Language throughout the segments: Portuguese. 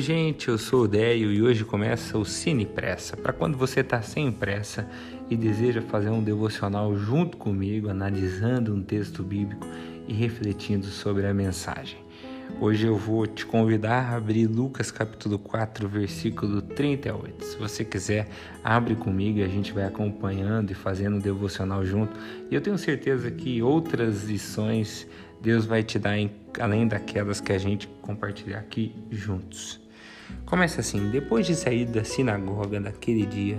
Oi, gente, eu sou o Déio e hoje começa o Cine Pressa. Para quando você está sem pressa e deseja fazer um devocional junto comigo, analisando um texto bíblico e refletindo sobre a mensagem. Hoje eu vou te convidar a abrir Lucas capítulo 4, versículo 38. Se você quiser, abre comigo e a gente vai acompanhando e fazendo o devocional junto. E eu tenho certeza que outras lições Deus vai te dar além daquelas que a gente compartilhar aqui juntos. Começa assim: depois de sair da sinagoga daquele dia,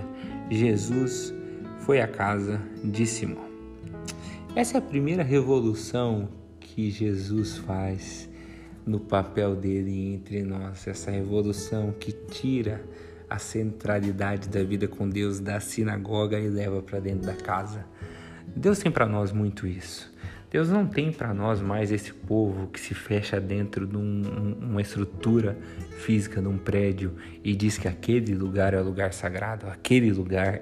Jesus foi à casa de Simão. Essa é a primeira revolução que Jesus faz no papel dele entre nós, essa revolução que tira a centralidade da vida com Deus da sinagoga e leva para dentro da casa. Deus tem para nós muito isso. Deus não tem para nós mais esse povo que se fecha dentro de um, uma estrutura física, de um prédio e diz que aquele lugar é o lugar sagrado, aquele lugar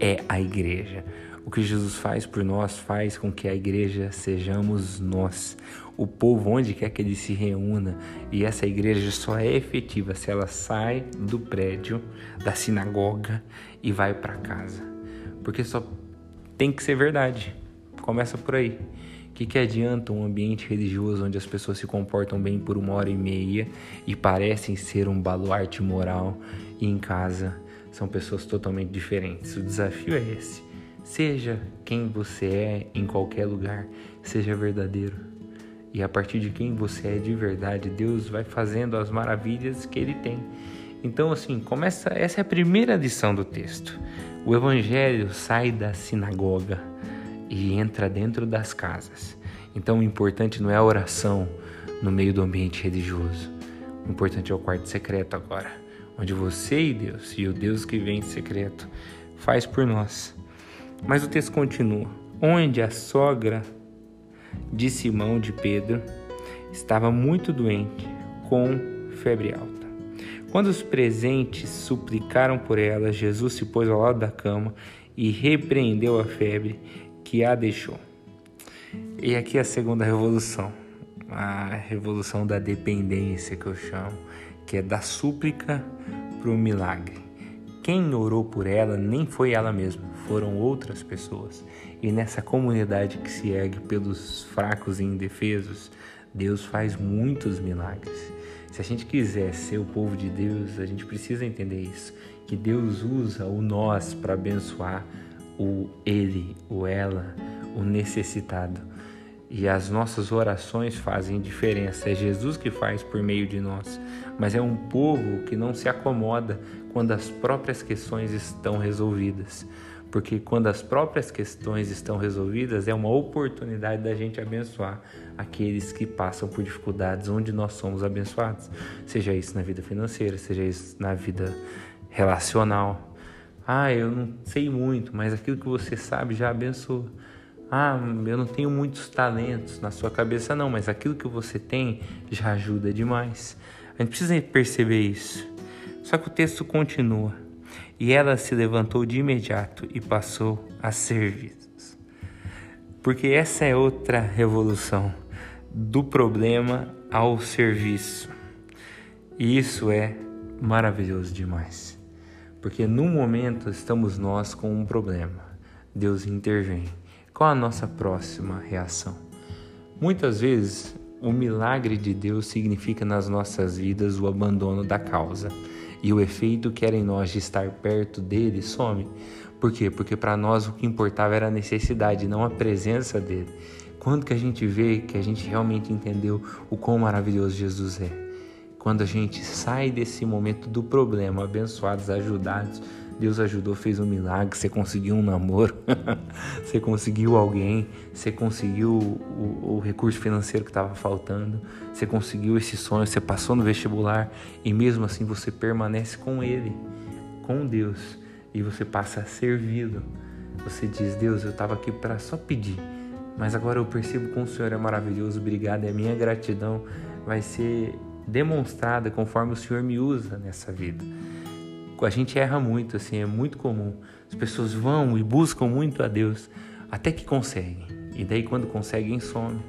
é a igreja. O que Jesus faz por nós faz com que a igreja sejamos nós, o povo onde quer que ele se reúna, e essa igreja só é efetiva se ela sai do prédio, da sinagoga e vai para casa. Porque só tem que ser verdade. Começa por aí. Que, que adianta um ambiente religioso onde as pessoas se comportam bem por uma hora e meia e parecem ser um baluarte moral, e em casa são pessoas totalmente diferentes? O desafio é esse Seja quem você é em qualquer lugar, seja verdadeiro. E a partir de quem você é de verdade, Deus vai fazendo as maravilhas que ele tem. Então, assim, começa. Essa é a primeira lição do texto. O evangelho sai da sinagoga e entra dentro das casas. Então, o importante não é a oração no meio do ambiente religioso. O importante é o quarto secreto agora, onde você e Deus, e o Deus que vem em secreto, faz por nós mas o texto continua: onde a sogra de Simão de Pedro estava muito doente, com febre alta. Quando os presentes suplicaram por ela, Jesus se pôs ao lado da cama e repreendeu a febre que a deixou. E aqui é a segunda revolução, a revolução da dependência que eu chamo, que é da súplica para o milagre. Quem orou por ela nem foi ela mesma, foram outras pessoas. E nessa comunidade que se ergue pelos fracos e indefesos, Deus faz muitos milagres. Se a gente quiser ser o povo de Deus, a gente precisa entender isso, que Deus usa o nós para abençoar o ele, o ela, o necessitado. E as nossas orações fazem diferença. É Jesus que faz por meio de nós. Mas é um povo que não se acomoda quando as próprias questões estão resolvidas. Porque quando as próprias questões estão resolvidas, é uma oportunidade da gente abençoar aqueles que passam por dificuldades onde nós somos abençoados. Seja isso na vida financeira, seja isso na vida relacional. Ah, eu não sei muito, mas aquilo que você sabe já abençoa. Ah, eu não tenho muitos talentos na sua cabeça, não, mas aquilo que você tem já ajuda demais. A gente precisa perceber isso. Só que o texto continua. E ela se levantou de imediato e passou a servir. Porque essa é outra revolução do problema ao serviço. E isso é maravilhoso demais. Porque no momento estamos nós com um problema. Deus intervém qual a nossa próxima reação? Muitas vezes, o milagre de Deus significa nas nossas vidas o abandono da causa e o efeito que era em nós de estar perto dele some. Por quê? Porque para nós o que importava era a necessidade, não a presença dele. Quando que a gente vê que a gente realmente entendeu o quão maravilhoso Jesus é? Quando a gente sai desse momento do problema, abençoados, ajudados, Deus ajudou, fez um milagre, você conseguiu um namoro, você conseguiu alguém, você conseguiu o, o recurso financeiro que estava faltando, você conseguiu esse sonho, você passou no vestibular e mesmo assim você permanece com Ele, com Deus, e você passa a servi-lo. Você diz: Deus, eu estava aqui para só pedir, mas agora eu percebo como o Senhor é maravilhoso, obrigado, a minha gratidão vai ser demonstrada conforme o Senhor me usa nessa vida a gente erra muito, assim, é muito comum. As pessoas vão e buscam muito a Deus até que conseguem. E daí quando conseguem, some.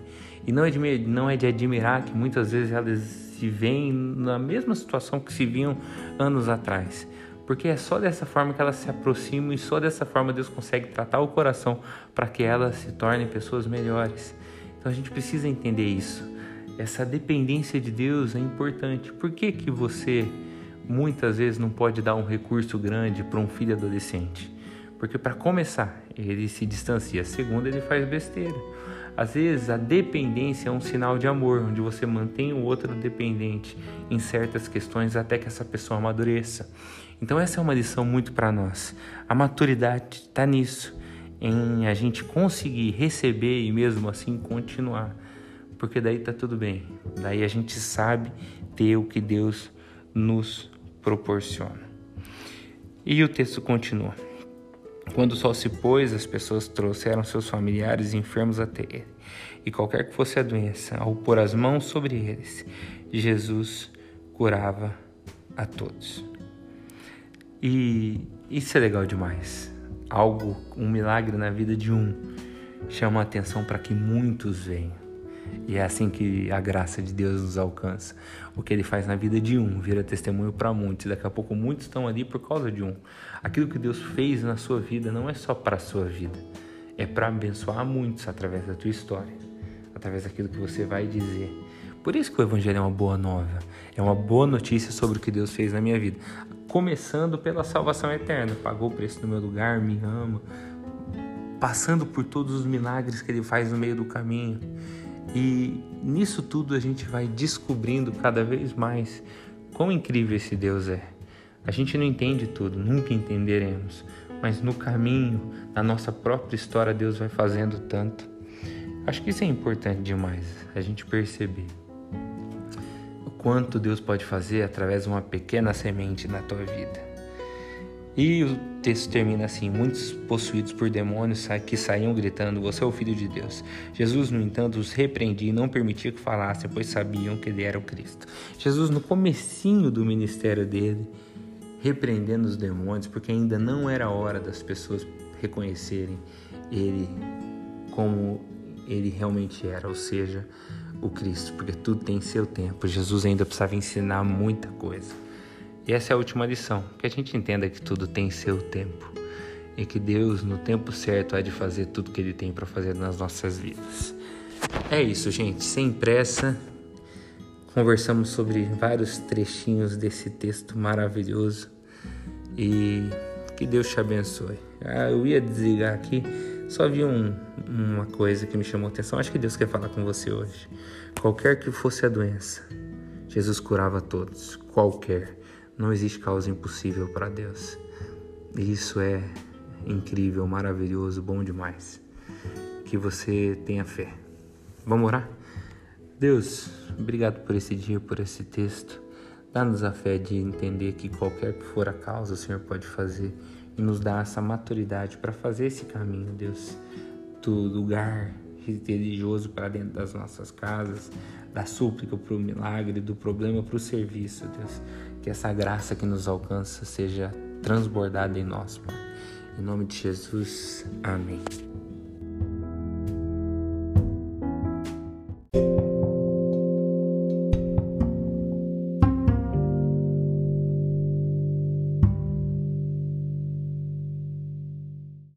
E não é de, não é de admirar que muitas vezes elas se veem na mesma situação que se viam anos atrás. Porque é só dessa forma que elas se aproximam e só dessa forma Deus consegue tratar o coração para que elas se tornem pessoas melhores. Então a gente precisa entender isso. Essa dependência de Deus é importante. Por que, que você muitas vezes não pode dar um recurso grande para um filho adolescente? Porque para começar, ele se distancia. Segundo, ele faz besteira. Às vezes a dependência é um sinal de amor, onde você mantém o outro dependente em certas questões até que essa pessoa amadureça. Então essa é uma lição muito para nós. A maturidade está nisso, em a gente conseguir receber e mesmo assim continuar, porque daí tá tudo bem. Daí a gente sabe ter o que Deus nos proporciona. E o texto continua. Quando o sol se pôs, as pessoas trouxeram seus familiares enfermos até ele. E qualquer que fosse a doença, ao pôr as mãos sobre eles, Jesus curava a todos. E isso é legal demais. Algo, um milagre na vida de um, chama a atenção para que muitos venham. E é assim que a graça de Deus nos alcança. O que ele faz na vida de um vira testemunho para muitos. Daqui a pouco muitos estão ali por causa de um. Aquilo que Deus fez na sua vida não é só para a sua vida, é para abençoar muitos através da tua história, através daquilo que você vai dizer. Por isso que o Evangelho é uma boa nova, é uma boa notícia sobre o que Deus fez na minha vida. Começando pela salvação eterna, pagou o preço no meu lugar, me ama, passando por todos os milagres que Ele faz no meio do caminho e nisso tudo a gente vai descobrindo cada vez mais quão incrível esse Deus é. A gente não entende tudo, nunca entenderemos, mas no caminho, na nossa própria história, Deus vai fazendo tanto. Acho que isso é importante demais, a gente perceber o quanto Deus pode fazer através de uma pequena semente na tua vida. E o texto termina assim: Muitos possuídos por demônios que saíam gritando: Você é o filho de Deus. Jesus, no entanto, os repreendia e não permitia que falassem, pois sabiam que ele era o Cristo. Jesus, no comecinho do ministério dele, repreendendo os demônios, porque ainda não era hora das pessoas reconhecerem ele como ele realmente era, ou seja, o Cristo, porque tudo tem seu tempo. Jesus ainda precisava ensinar muita coisa. E essa é a última lição, que a gente entenda que tudo tem seu tempo e que Deus, no tempo certo, há de fazer tudo que Ele tem para fazer nas nossas vidas. É isso, gente, sem pressa. Conversamos sobre vários trechinhos desse texto maravilhoso e que Deus te abençoe. Ah, eu ia desligar aqui, só vi um, uma coisa que me chamou a atenção. Acho que Deus quer falar com você hoje. Qualquer que fosse a doença, Jesus curava todos, qualquer. Não existe causa impossível para Deus. E isso é incrível, maravilhoso, bom demais. Que você tenha fé. Vamos orar? Deus, obrigado por esse dia, por esse texto. Dá-nos a fé de entender que qualquer que for a causa, o Senhor pode fazer e nos dá essa maturidade para fazer esse caminho, Deus, do lugar religioso para dentro das nossas casas, da súplica para o milagre, do problema para o serviço, Deus. Que essa graça que nos alcança seja transbordada em nós, Pai. Em nome de Jesus, amém.